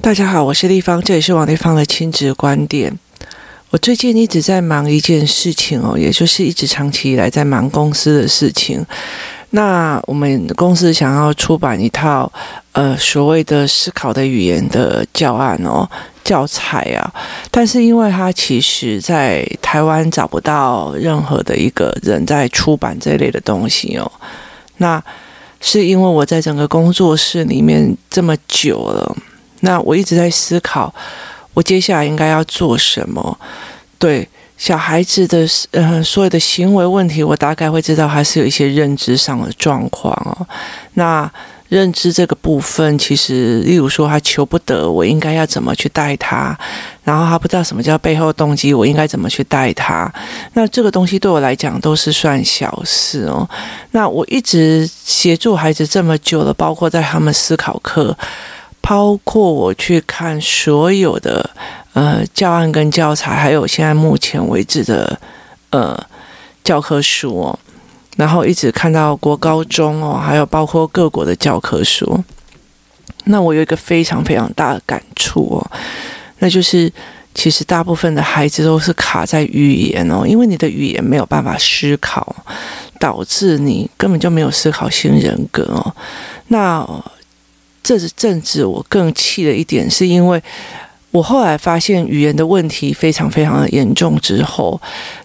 大家好，我是立方，这里是王立方的亲子观点。我最近一直在忙一件事情哦，也就是一直长期以来在忙公司的事情。那我们公司想要出版一套呃所谓的思考的语言的教案哦，教材啊，但是因为它其实在台湾找不到任何的一个人在出版这类的东西哦，那是因为我在整个工作室里面这么久了。那我一直在思考，我接下来应该要做什么？对小孩子的呃所有的行为问题，我大概会知道他是有一些认知上的状况哦。那认知这个部分，其实例如说他求不得，我应该要怎么去带他？然后他不知道什么叫背后动机，我应该怎么去带他？那这个东西对我来讲都是算小事哦。那我一直协助孩子这么久了，包括在他们思考课。包括我去看所有的呃教案跟教材，还有现在目前为止的呃教科书哦，然后一直看到国高中哦，还有包括各国的教科书，那我有一个非常非常大的感触哦，那就是其实大部分的孩子都是卡在语言哦，因为你的语言没有办法思考，导致你根本就没有思考型人格哦，那。这是政治，我更气的一点，是因为我后来发现语言的问题非常非常的严重之后，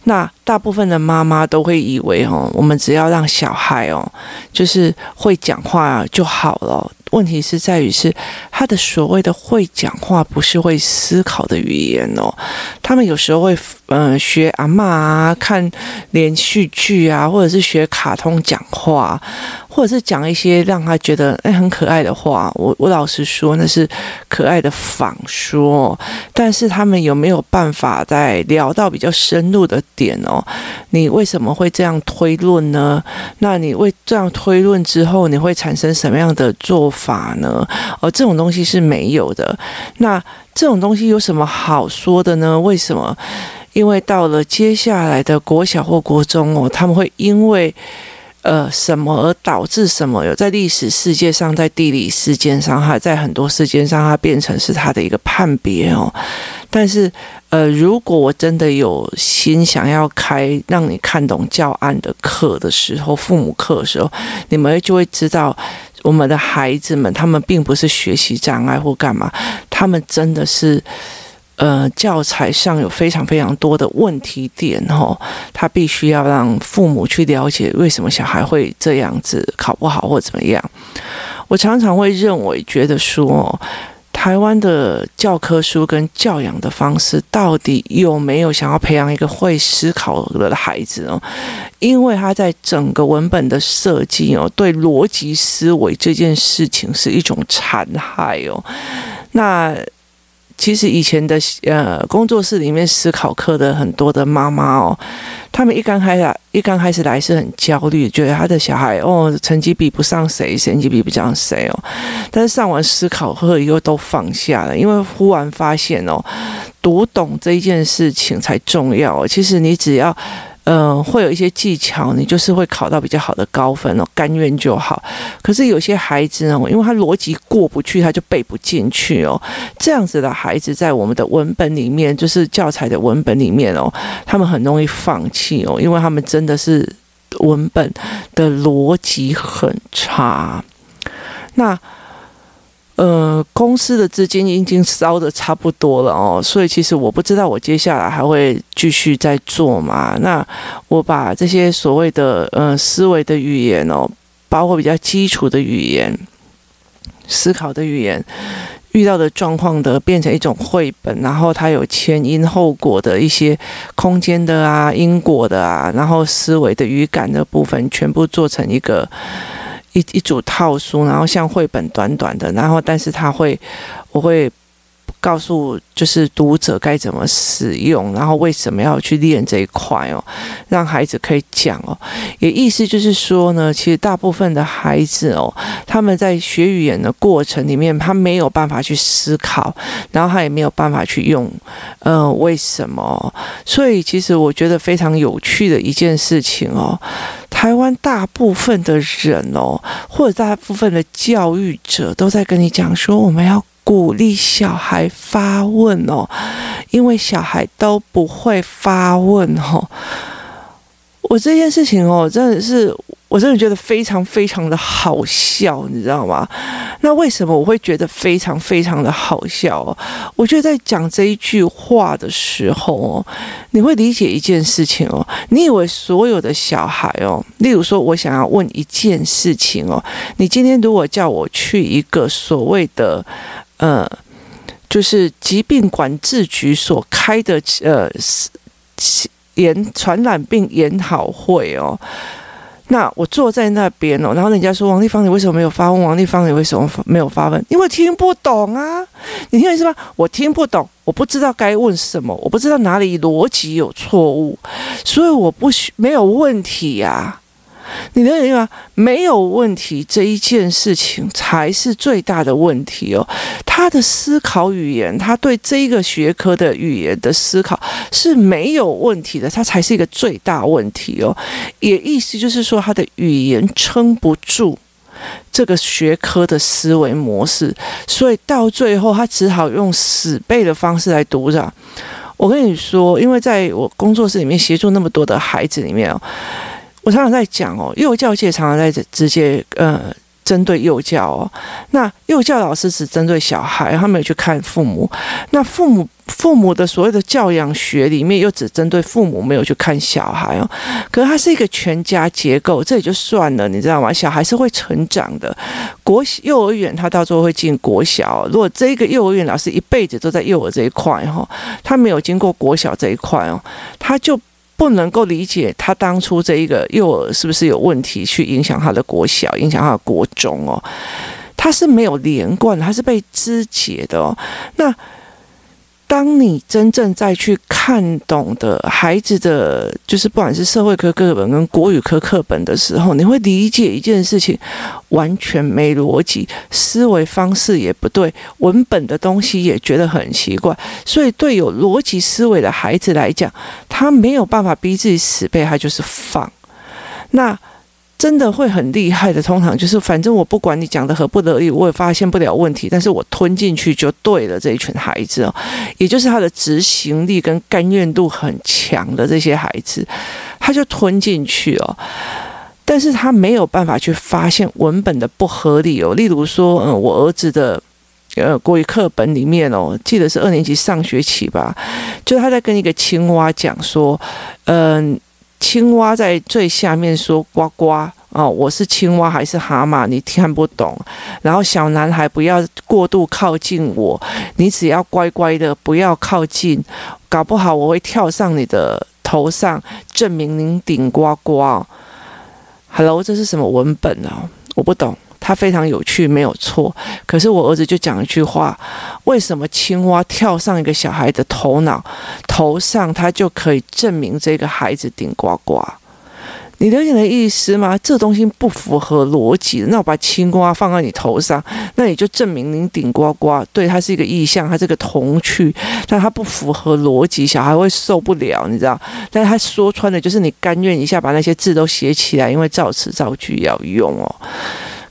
那大部分的妈妈都会以为哦，我们只要让小孩哦，就是会讲话就好了。问题是在于是他的所谓的会讲话，不是会思考的语言哦。他们有时候会嗯、学阿嬷啊，看连续剧啊，或者是学卡通讲话，或者是讲一些让他觉得诶很可爱的话。我我老实说，那是可爱的仿说。但是他们有没有办法在聊到比较深入的点哦？你为什么会这样推论呢？那你为这样推论之后，你会产生什么样的做法？呢？而这种东西是没有的。那这种东西有什么好说的呢？为什么？因为到了接下来的国小或国中哦，他们会因为呃什么而导致什么？有在历史世界上，在地理事件上，还在很多事件上，它变成是他的一个判别哦。但是呃，如果我真的有心想要开让你看懂教案的课的时候，父母课的时候，你们就会知道。我们的孩子们，他们并不是学习障碍或干嘛，他们真的是，呃，教材上有非常非常多的问题点哦，他必须要让父母去了解为什么小孩会这样子考不好或怎么样。我常常会认为，觉得说。台湾的教科书跟教养的方式，到底有没有想要培养一个会思考的孩子哦？因为他在整个文本的设计哦，对逻辑思维这件事情是一种残害哦。那。其实以前的呃工作室里面思考课的很多的妈妈哦，他们一刚开始一刚开始来是很焦虑，觉得他的小孩哦成绩比不上谁，成绩比不上谁哦，但是上完思考课以后都放下了，因为忽然发现哦，读懂这一件事情才重要。其实你只要。嗯、会有一些技巧，你就是会考到比较好的高分哦，甘愿就好。可是有些孩子呢，因为他逻辑过不去，他就背不进去哦。这样子的孩子在我们的文本里面，就是教材的文本里面哦，他们很容易放弃哦，因为他们真的是文本的逻辑很差。那。呃，公司的资金已经烧得差不多了哦，所以其实我不知道我接下来还会继续再做嘛。那我把这些所谓的呃思维的语言哦，包括比较基础的语言、思考的语言，遇到的状况的变成一种绘本，然后它有前因后果的一些空间的啊、因果的啊，然后思维的语感的部分，全部做成一个。一一组套书，然后像绘本短短的，然后但是他会，我会告诉就是读者该怎么使用，然后为什么要去练这一块哦，让孩子可以讲哦。也意思就是说呢，其实大部分的孩子哦，他们在学语言的过程里面，他没有办法去思考，然后他也没有办法去用，呃，为什么？所以其实我觉得非常有趣的一件事情哦，台湾大部分的人哦，或者大部分的教育者都在跟你讲说，我们要。鼓励小孩发问哦，因为小孩都不会发问哦。我这件事情哦，真的是，我真的觉得非常非常的好笑，你知道吗？那为什么我会觉得非常非常的好笑哦？我觉得在讲这一句话的时候哦，你会理解一件事情哦。你以为所有的小孩哦，例如说我想要问一件事情哦，你今天如果叫我去一个所谓的。呃，就是疾病管制局所开的呃研传染病研讨会哦，那我坐在那边哦，然后人家说王丽芳，你为什么没有发问？王丽芳，你为什么没有发问？因为听不懂啊！你听我意思吗？我听不懂，我不知道该问什么，我不知道哪里逻辑有错误，所以我不需没有问题呀、啊。你能明白？没有问题，这一件事情才是最大的问题哦。他的思考语言，他对这一个学科的语言的思考是没有问题的，他才是一个最大问题哦。也意思就是说，他的语言撑不住这个学科的思维模式，所以到最后他只好用死背的方式来读着。我跟你说，因为在我工作室里面协助那么多的孩子里面哦。我常常在讲哦，幼教界常常在直接呃针对幼教哦，那幼教老师只针对小孩，他没有去看父母。那父母父母的所谓的教养学里面又只针对父母，没有去看小孩哦。可是它是一个全家结构，这也就算了，你知道吗？小孩是会成长的。国幼儿园他到时候会进国小，如果这个幼儿园老师一辈子都在幼儿这一块哈，他没有经过国小这一块哦，他就。不能够理解他当初这一个幼儿是不是有问题，去影响他的国小，影响他的国中哦，他是没有连贯，他是被肢解的哦，那。当你真正再去看懂的孩子的，就是不管是社会科课本跟国语科课本的时候，你会理解一件事情，完全没逻辑，思维方式也不对，文本的东西也觉得很奇怪。所以，对有逻辑思维的孩子来讲，他没有办法逼自己死背，他就是放。那。真的会很厉害的，通常就是反正我不管你讲的合不合理，我也发现不了问题，但是我吞进去就对了。这一群孩子哦，也就是他的执行力跟甘愿度很强的这些孩子，他就吞进去哦，但是他没有办法去发现文本的不合理哦。例如说，嗯，我儿子的呃国语课本里面哦，记得是二年级上学期吧，就他在跟一个青蛙讲说，嗯。青蛙在最下面说呱呱哦，我是青蛙还是蛤蟆？你听不懂。然后小男孩不要过度靠近我，你只要乖乖的不要靠近，搞不好我会跳上你的头上，证明您顶呱呱。Hello，这是什么文本啊？我不懂。他非常有趣，没有错。可是我儿子就讲一句话：为什么青蛙跳上一个小孩的头脑头上，他就可以证明这个孩子顶呱呱？你了解的意思吗？这东西不符合逻辑。那我把青蛙放在你头上，那你就证明你顶呱呱。对，它是一个意象，它是个童趣，但它不符合逻辑，小孩会受不了，你知道？但他说穿的就是你甘愿一下把那些字都写起来，因为造词造句要用哦。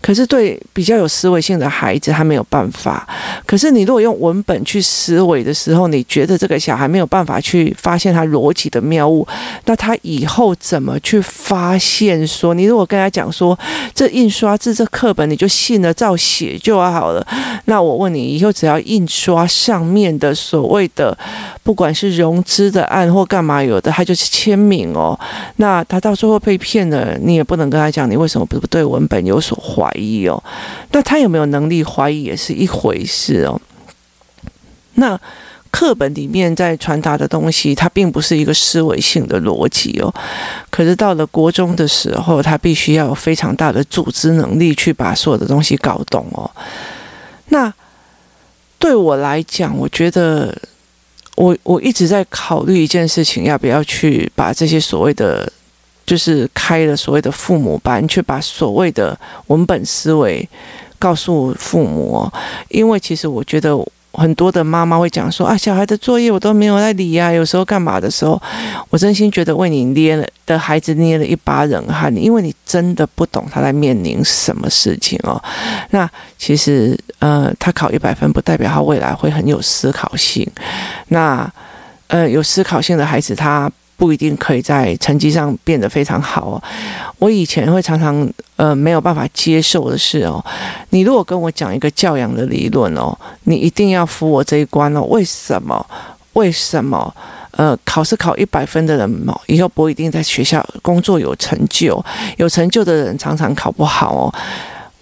可是对比较有思维性的孩子，他没有办法。可是你如果用文本去思维的时候，你觉得这个小孩没有办法去发现他逻辑的谬误，那他以后怎么去发现？说你如果跟他讲说，这印刷字这课本你就信了，照写就好了。那我问你，以后只要印刷上面的所谓的，不管是融资的案或干嘛有的，他就是签名哦。那他到时候被骗了，你也不能跟他讲，你为什么不对文本有所怀疑？怀疑哦，那他有没有能力怀疑也是一回事哦。那课本里面在传达的东西，它并不是一个思维性的逻辑哦。可是到了国中的时候，他必须要有非常大的组织能力去把所有的东西搞懂哦。那对我来讲，我觉得我我一直在考虑一件事情，要不要去把这些所谓的，就是开了所谓的父母班，去把所谓的文本思维告诉父母，因为其实我觉得。很多的妈妈会讲说啊，小孩的作业我都没有在理呀，有时候干嘛的时候，我真心觉得为你捏了的孩子捏了一把冷汗，因为你真的不懂他在面临什么事情哦。那其实呃，他考一百分不代表他未来会很有思考性。那呃，有思考性的孩子他。不一定可以在成绩上变得非常好哦。我以前会常常呃没有办法接受的是哦，你如果跟我讲一个教养的理论哦，你一定要服我这一关哦。为什么？为什么？呃，考试考一百分的人哦，以后不一定在学校工作有成就，有成就的人常常考不好哦。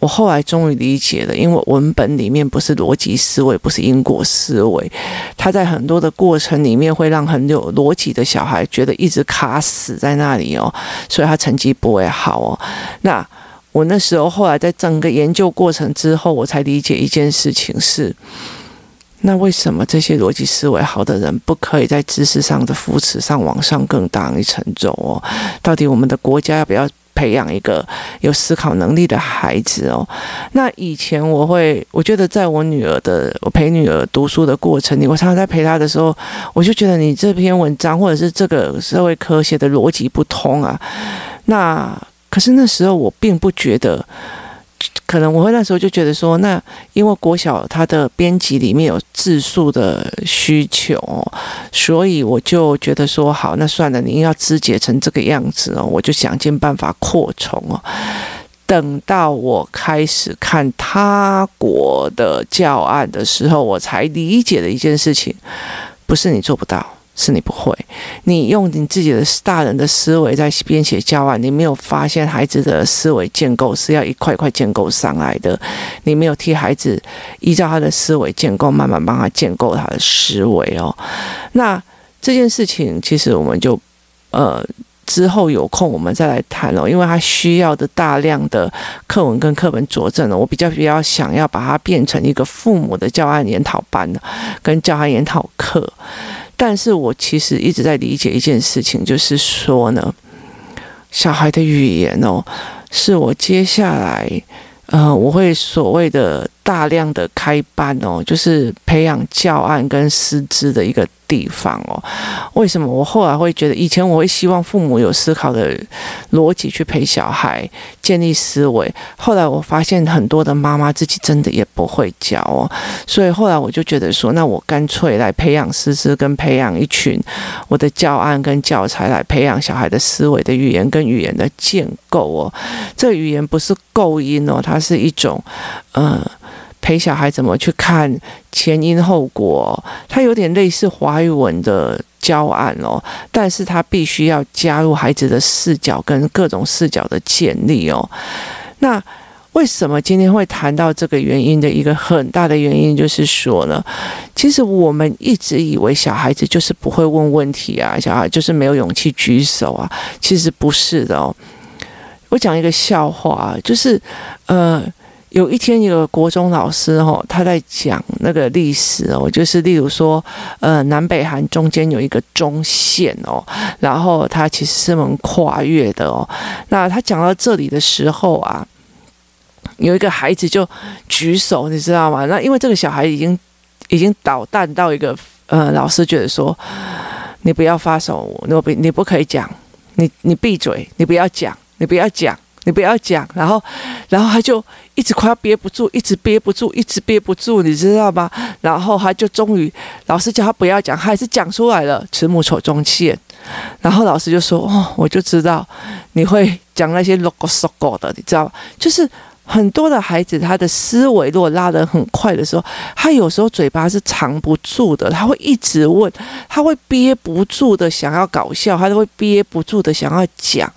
我后来终于理解了，因为文本里面不是逻辑思维，不是因果思维，他在很多的过程里面会让很有逻辑的小孩觉得一直卡死在那里哦，所以他成绩不会好哦。那我那时候后来在整个研究过程之后，我才理解一件事情是，那为什么这些逻辑思维好的人不可以在知识上的扶持上往上更大一层走哦？到底我们的国家要不要？培养一个有思考能力的孩子哦。那以前我会，我觉得在我女儿的我陪女儿读书的过程里，我常常在陪她的时候，我就觉得你这篇文章或者是这个社会科学的逻辑不通啊。那可是那时候我并不觉得。可能我会那时候就觉得说，那因为国小它的编辑里面有字数的需求，所以我就觉得说，好，那算了，你要肢解成这个样子哦，我就想尽办法扩充哦。等到我开始看他国的教案的时候，我才理解了一件事情，不是你做不到。是你不会，你用你自己的大人的思维在编写教案，你没有发现孩子的思维建构是要一块一块建构上来的，你没有替孩子依照他的思维建构，慢慢帮他建构他的思维哦。那这件事情其实我们就呃之后有空我们再来谈哦，因为他需要的大量的课文跟课本佐证了，我比较比较想要把它变成一个父母的教案研讨班跟教案研讨课。但是我其实一直在理解一件事情，就是说呢，小孩的语言哦，是我接下来，呃，我会所谓的大量的开班哦，就是培养教案跟师资的一个。地方哦，为什么我后来会觉得，以前我会希望父母有思考的逻辑去陪小孩建立思维，后来我发现很多的妈妈自己真的也不会教哦，所以后来我就觉得说，那我干脆来培养师资跟培养一群我的教案跟教材来培养小孩的思维的语言跟语言的建构哦，这语言不是构音哦，它是一种嗯。陪小孩怎么去看前因后果，它有点类似华语文的教案哦，但是它必须要加入孩子的视角跟各种视角的建立哦。那为什么今天会谈到这个原因的一个很大的原因，就是说呢，其实我们一直以为小孩子就是不会问问题啊，小孩就是没有勇气举手啊，其实不是的哦。我讲一个笑话，就是呃。有一天，有个国中老师哦，他在讲那个历史哦，就是例如说，呃，南北韩中间有一个中线哦，然后他其实是能跨越的哦。那他讲到这里的时候啊，有一个孩子就举手，你知道吗？那因为这个小孩已经已经捣蛋到一个，呃，老师觉得说，你不要发手，你不你不可以讲，你你闭嘴，你不要讲，你不要讲。你不要讲，然后，然后他就一直快要憋不住，一直憋不住，一直憋不住，你知道吗？然后他就终于，老师叫他不要讲，他还是讲出来了，慈母手中线。然后老师就说：“哦，我就知道你会讲那些 logo s o g o 的，你知道吗？就是。”很多的孩子，他的思维如果拉得很快的时候，他有时候嘴巴是藏不住的，他会一直问，他会憋不住的想要搞笑，他都会憋不住的想要讲。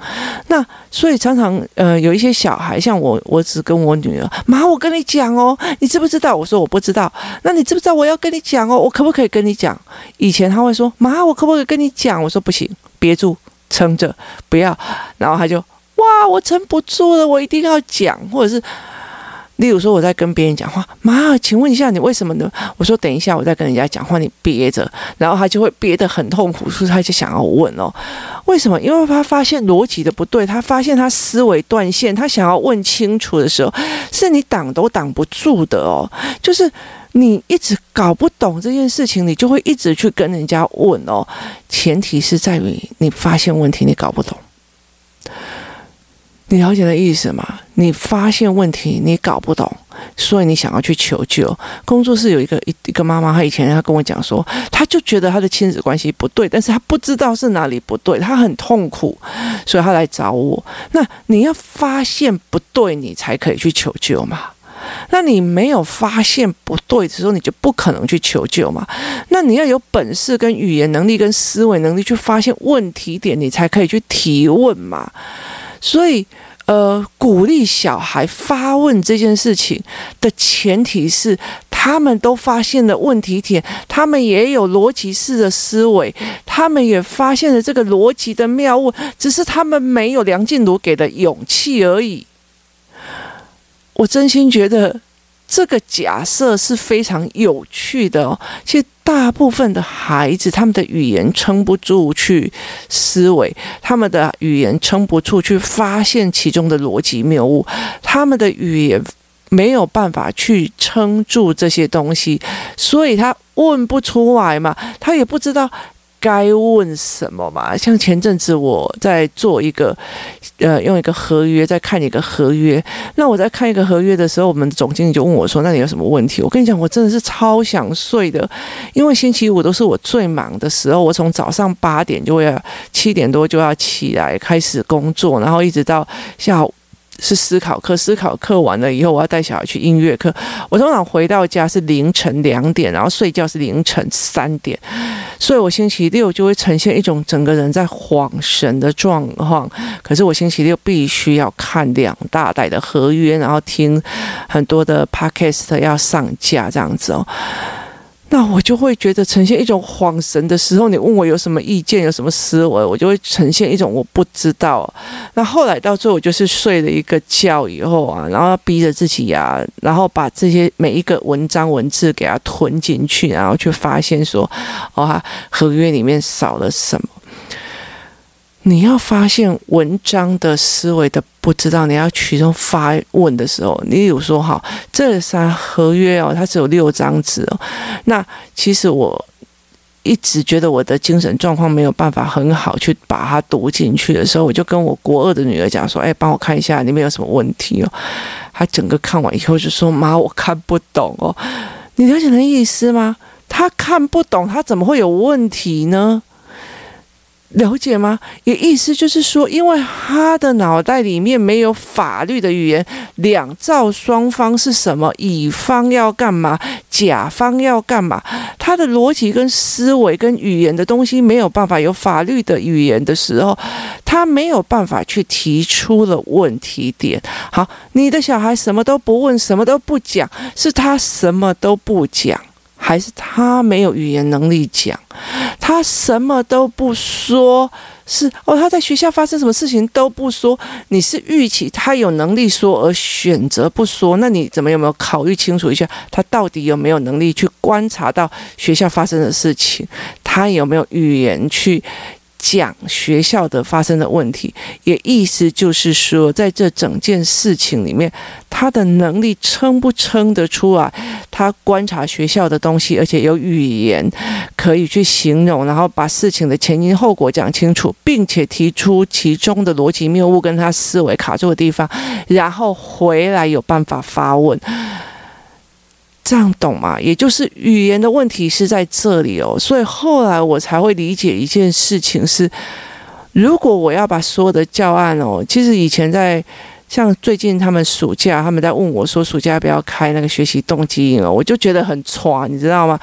那所以常常，呃，有一些小孩，像我，我只跟我女儿，妈，我跟你讲哦，你知不知道？我说我不知道。那你知不知道我要跟你讲哦？我可不可以跟你讲？以前他会说，妈，我可不可以跟你讲？我说不行，憋住，撑着，不要。然后他就。哇！我撑不住了，我一定要讲，或者是例如说，我在跟别人讲话，妈，请问一下，你为什么呢？我说等一下，我在跟人家讲话，你憋着，然后他就会憋得很痛苦，所以他就想要问哦，为什么？因为他发现逻辑的不对，他发现他思维断线，他想要问清楚的时候，是你挡都挡不住的哦。就是你一直搞不懂这件事情，你就会一直去跟人家问哦。前提是在于你发现问题，你搞不懂。你了解的意思吗？你发现问题，你搞不懂，所以你想要去求救。工作室有一个一一个妈妈，她以前她跟我讲说，她就觉得她的亲子关系不对，但是她不知道是哪里不对，她很痛苦，所以她来找我。那你要发现不对，你才可以去求救嘛。那你没有发现不对的时候，你就不可能去求救嘛。那你要有本事、跟语言能力、跟思维能力去发现问题点，你才可以去提问嘛。所以，呃，鼓励小孩发问这件事情的前提是，他们都发现了问题点，他们也有逻辑式的思维，他们也发现了这个逻辑的妙问，只是他们没有梁静茹给的勇气而已。我真心觉得这个假设是非常有趣的哦。其实。大部分的孩子，他们的语言撑不住去思维，他们的语言撑不住去发现其中的逻辑谬误，他们的语言没有办法去撑住这些东西，所以他问不出来嘛，他也不知道。该问什么嘛？像前阵子我在做一个，呃，用一个合约在看一个合约。那我在看一个合约的时候，我们总经理就问我说：“那你有什么问题？”我跟你讲，我真的是超想睡的，因为星期五都是我最忙的时候。我从早上八点就会要七点多就要起来开始工作，然后一直到下午。是思考课，思考课完了以后，我要带小孩去音乐课。我通常回到家是凌晨两点，然后睡觉是凌晨三点，所以我星期六就会呈现一种整个人在恍神的状况。可是我星期六必须要看两大袋的合约，然后听很多的 podcast 要上架这样子哦。那我就会觉得呈现一种恍神的时候，你问我有什么意见，有什么思维，我就会呈现一种我不知道。那后来到最后，我就是睡了一个觉以后啊，然后要逼着自己呀、啊，然后把这些每一个文章文字给它吞进去，然后去发现说，哇，合约里面少了什么。你要发现文章的思维的不知道，你要其中发问的时候，你比如说哈，这三合约哦，它只有六张纸哦。那其实我一直觉得我的精神状况没有办法很好去把它读进去的时候，我就跟我国二的女儿讲说：“哎，帮我看一下里面有什么问题哦。”她整个看完以后就说：“妈，我看不懂哦。”你了解那意思吗？她看不懂，她怎么会有问题呢？了解吗？也意思就是说，因为他的脑袋里面没有法律的语言，两造双方是什么？乙方要干嘛？甲方要干嘛？他的逻辑跟思维跟语言的东西没有办法有法律的语言的时候，他没有办法去提出了问题点。好，你的小孩什么都不问，什么都不讲，是他什么都不讲。还是他没有语言能力讲，他什么都不说，是哦，他在学校发生什么事情都不说。你是预期他有能力说而选择不说，那你怎么有没有考虑清楚一下，他到底有没有能力去观察到学校发生的事情？他有没有语言去？讲学校的发生的问题，也意思就是说，在这整件事情里面，他的能力撑不撑得出来？他观察学校的东西，而且有语言可以去形容，然后把事情的前因后果讲清楚，并且提出其中的逻辑谬误跟他思维卡住的地方，然后回来有办法发问。这样懂吗？也就是语言的问题是在这里哦，所以后来我才会理解一件事情是，如果我要把所有的教案哦，其实以前在。像最近他们暑假，他们在问我说，暑假要不要开那个学习动机营哦，我就觉得很挫，你知道吗？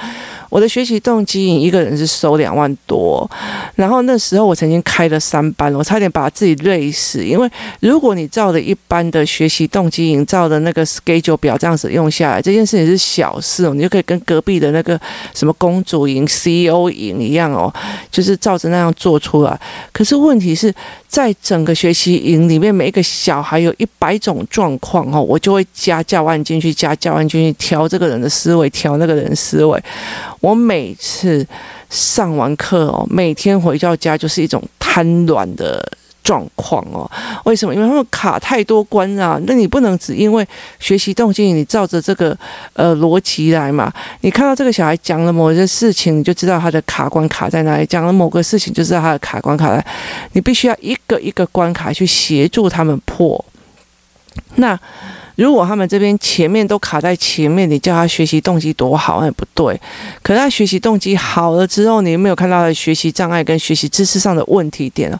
我的学习动机营一个人是收两万多，然后那时候我曾经开了三班，我差点把自己累死。因为如果你照着一般的学习动机营照的那个 schedule 表这样子用下来，这件事情是小事哦，你就可以跟隔壁的那个什么公主营、CEO 营一样哦，就是照着那样做出来。可是问题是在整个学习营里面，每一个小孩有。一百种状况哦，我就会加教案进去，加教案进去，调这个人的思维，调那个人的思维。我每次上完课哦，每天回到家就是一种瘫软的。状况哦，为什么？因为他们卡太多关啊，那你不能只因为学习动机，你照着这个呃逻辑来嘛？你看到这个小孩讲了某些事情，你就知道他的卡关卡在哪里；讲了某个事情，就知道他的卡关卡在。你必须要一个一个关卡去协助他们破。那。如果他们这边前面都卡在前面，你叫他学习动机多好，那也不对。可是他学习动机好了之后，你有没有看到他的学习障碍跟学习知识上的问题点哦？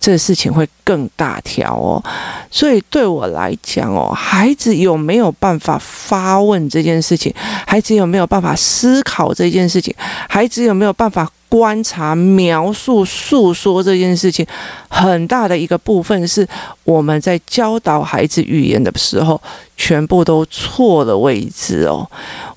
这个事情会更大条哦。所以对我来讲哦，孩子有没有办法发问这件事情？孩子有没有办法思考这件事情？孩子有没有办法？观察、描述、诉说这件事情，很大的一个部分是我们在教导孩子语言的时候，全部都错的位置哦。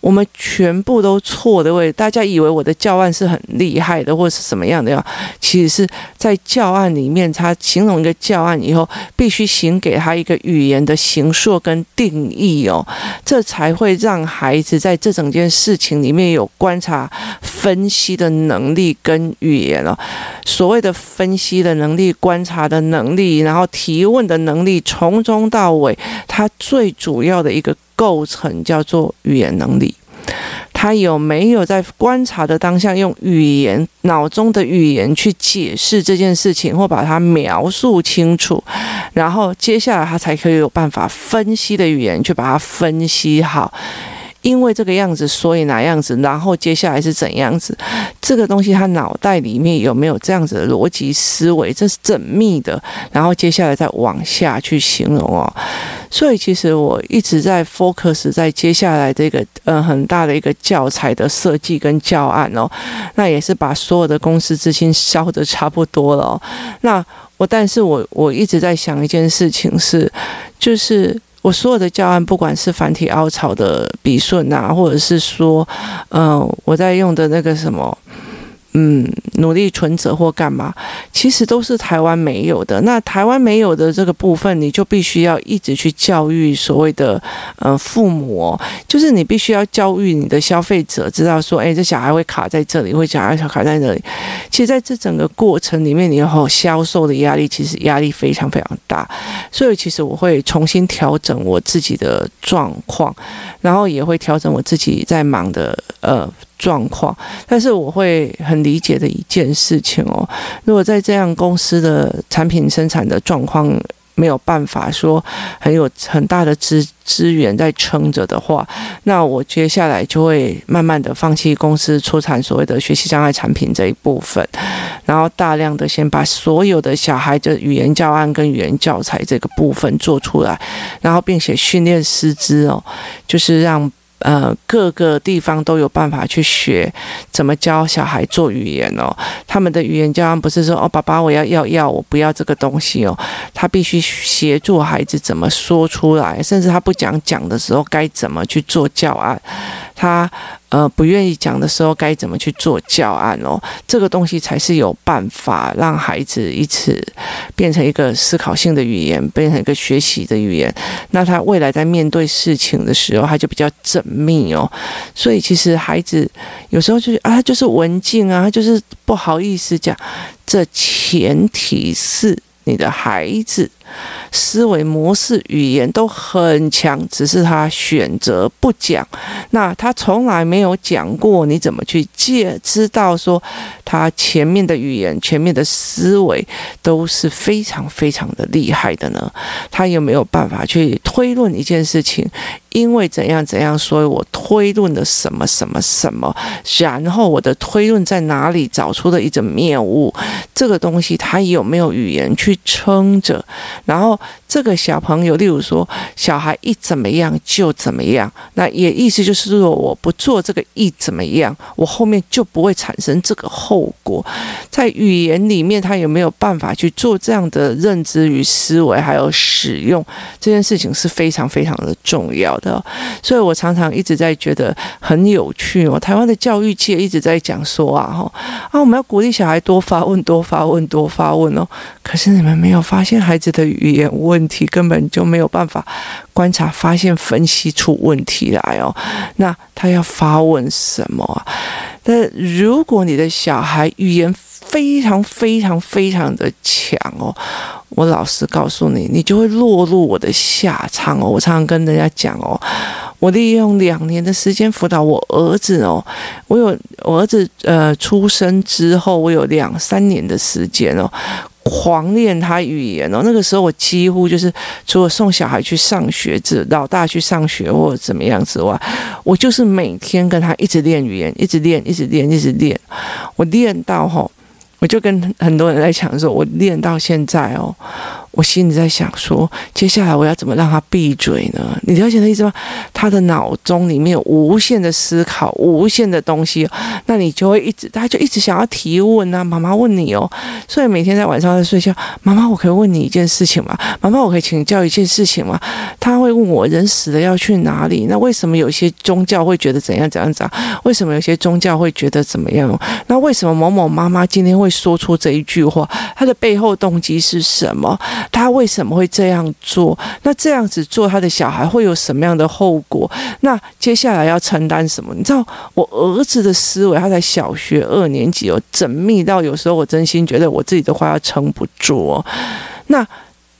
我们全部都错的位置，大家以为我的教案是很厉害的，或是什么样的呀？其实是在教案里面，他形容一个教案以后，必须行给他一个语言的形塑跟定义哦，这才会让孩子在这整件事情里面有观察、分析的能力跟语言哦。所谓的分析的能力、观察的能力，然后提问的能力，从中到尾，他最主主要的一个。构成叫做语言能力，他有没有在观察的当下用语言、脑中的语言去解释这件事情，或把它描述清楚，然后接下来他才可以有办法分析的语言去把它分析好。因为这个样子，所以哪样子，然后接下来是怎样子？这个东西他脑袋里面有没有这样子的逻辑思维？这是缜密的。然后接下来再往下去形容哦。所以其实我一直在 focus 在接下来这个呃很大的一个教材的设计跟教案哦。那也是把所有的公司资金烧得差不多了哦。那我但是我我一直在想一件事情是，就是。我所有的教案，不管是繁体凹槽的笔顺啊，或者是说，嗯、我在用的那个什么。嗯，努力存折或干嘛，其实都是台湾没有的。那台湾没有的这个部分，你就必须要一直去教育所谓的呃父母，就是你必须要教育你的消费者，知道说，哎，这小孩会卡在这里，会小孩卡在那里。其实在这整个过程里面，你有销售的压力，其实压力非常非常大。所以其实我会重新调整我自己的状况，然后也会调整我自己在忙的呃。状况，但是我会很理解的一件事情哦，如果在这样公司的产品生产的状况没有办法说很有很大的资资源在撑着的话，那我接下来就会慢慢的放弃公司出产所谓的学习障碍产品这一部分，然后大量的先把所有的小孩的语言教案跟语言教材这个部分做出来，然后并且训练师资哦，就是让。呃，各个地方都有办法去学怎么教小孩做语言哦。他们的语言教案不是说哦，爸爸我要要要，我不要这个东西哦。他必须协助孩子怎么说出来，甚至他不讲讲的时候该怎么去做教案。他。呃，不愿意讲的时候该怎么去做教案哦？这个东西才是有办法让孩子一次变成一个思考性的语言，变成一个学习的语言。那他未来在面对事情的时候，他就比较缜密哦。所以其实孩子有时候就是啊，就是文静啊，就是不好意思讲。这前提是你的孩子。思维模式、语言都很强，只是他选择不讲。那他从来没有讲过，你怎么去借知道说他前面的语言、前面的思维都是非常非常的厉害的呢？他有没有办法去推论一件事情？因为怎样怎样，所以我推论的什么什么什么，然后我的推论在哪里找出了一种谬误？这个东西他有没有语言去撑着？然后这个小朋友，例如说，小孩一怎么样就怎么样，那也意思就是说，我不做这个一怎么样，我后面就不会产生这个后果。在语言里面，他有没有办法去做这样的认知与思维，还有使用这件事情是非常非常的重要的。所以我常常一直在觉得很有趣哦。台湾的教育界一直在讲说啊，哈啊，我们要鼓励小孩多发问、多发问、多发问哦。可是你们没有发现孩子的语言问题，根本就没有办法观察、发现、分析出问题来哦。那他要发问什么啊？但如果你的小孩语言非常非常非常的强哦，我老实告诉你，你就会落入我的下场哦。我常常跟人家讲哦，我利用两年的时间辅导我儿子哦，我有我儿子呃出生之后，我有两三年的时间哦。狂练他语言哦，那个时候我几乎就是除了送小孩去上学，子老大去上学或者怎么样之外，我就是每天跟他一直练语言，一直练，一直练，一直练，我练到吼，我就跟很多人在讲说，我练到现在哦。我心里在想说，接下来我要怎么让他闭嘴呢？你了解的意思吗？他的脑中里面有无限的思考，无限的东西，那你就会一直，他就一直想要提问啊。妈妈问你哦，所以每天在晚上在睡觉，妈妈，我可以问你一件事情吗？妈妈，我可以请教一件事情吗？他会问我，人死了要去哪里？那为什么有些宗教会觉得怎样怎样怎样？为什么有些宗教会觉得怎么样？那为什么某某妈妈今天会说出这一句话？她的背后动机是什么？他为什么会这样做？那这样子做，他的小孩会有什么样的后果？那接下来要承担什么？你知道，我儿子的思维，他在小学二年级哦，缜密到有时候我真心觉得我自己的话要撑不住哦。那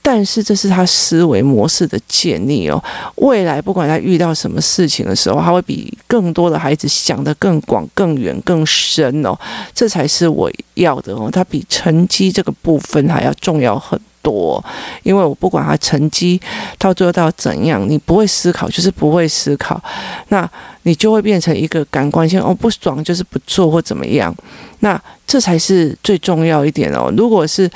但是这是他思维模式的建立哦。未来不管他遇到什么事情的时候，他会比更多的孩子想得更广、更远、更深哦。这才是我要的哦。他比成绩这个部分还要重要很多，因为我不管他成绩到最后到怎样，你不会思考就是不会思考，那你就会变成一个感官性哦，不爽就是不做或怎么样，那这才是最重要一点哦。如果是。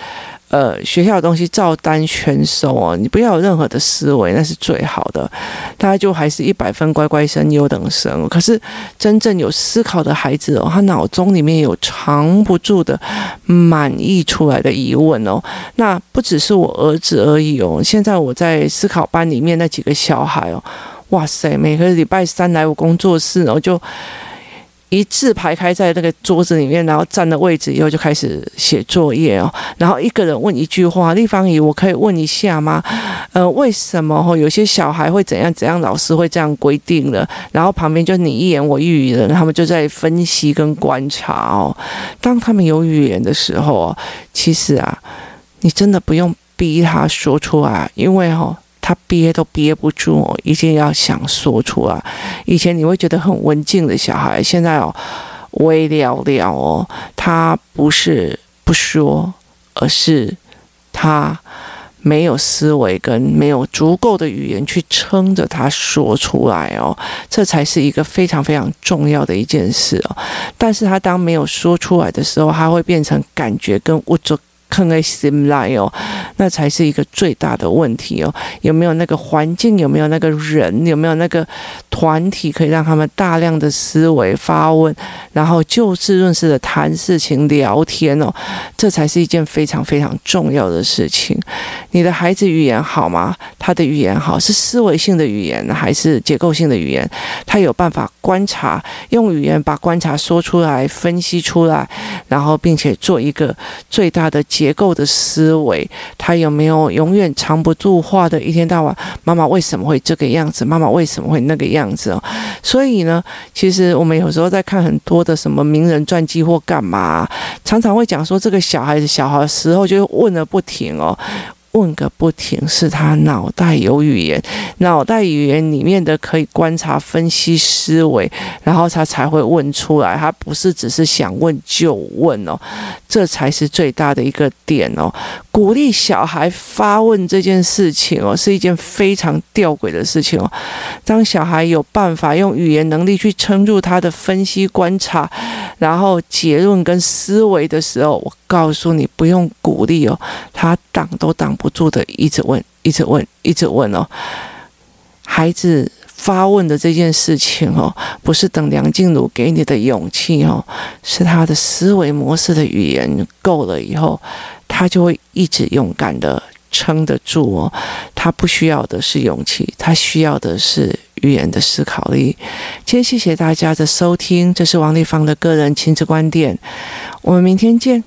呃，学校的东西照单全收哦，你不要有任何的思维，那是最好的。大家就还是一百分乖乖生、优等生。可是真正有思考的孩子哦，他脑中里面有藏不住的满溢出来的疑问哦。那不只是我儿子而已哦。现在我在思考班里面那几个小孩哦，哇塞，每个礼拜三来我工作室，然后就。一字排开在那个桌子里面，然后占了位置以后就开始写作业哦。然后一个人问一句话：“立方姨，我可以问一下吗？呃，为什么哦，有些小孩会怎样怎样？老师会这样规定了。然后旁边就你一言我一语的，他们就在分析跟观察哦。当他们有语言的时候，其实啊，你真的不用逼他说出来，因为哦。他憋都憋不住哦，一定要想说出来。以前你会觉得很文静的小孩，现在哦，微聊聊哦，他不是不说，而是他没有思维跟没有足够的语言去撑着他说出来哦，这才是一个非常非常重要的一件事哦。但是他当没有说出来的时候，他会变成感觉跟物质。坑个心来哦，那才是一个最大的问题哦。有没有那个环境？有没有那个人？有没有那个团体可以让他们大量的思维发问，然后就事论事的谈事情、聊天哦？这才是一件非常非常重要的事情。你的孩子语言好吗？他的语言好是思维性的语言还是结构性的语言？他有办法观察，用语言把观察说出来、分析出来，然后并且做一个最大的。结结构的思维，他有没有永远藏不住话的？一天到晚，妈妈为什么会这个样子？妈妈为什么会那个样子哦？所以呢，其实我们有时候在看很多的什么名人传记或干嘛，常常会讲说这个小孩子小孩的时候就问了不停哦。问个不停，是他脑袋有语言，脑袋语言里面的可以观察、分析、思维，然后他才会问出来。他不是只是想问就问哦，这才是最大的一个点哦。鼓励小孩发问这件事情哦，是一件非常吊诡的事情哦。当小孩有办法用语言能力去撑住他的分析、观察，然后结论跟思维的时候，我告诉你，不用鼓励哦，他挡都挡不住的，一直问，一直问，一直问哦。孩子发问的这件事情哦，不是等梁静茹给你的勇气哦，是他的思维模式的语言够了以后，他就会一直勇敢的撑得住哦。他不需要的是勇气，他需要的是语言的思考力。今天谢谢大家的收听，这是王立芳的个人亲子观点，我们明天见。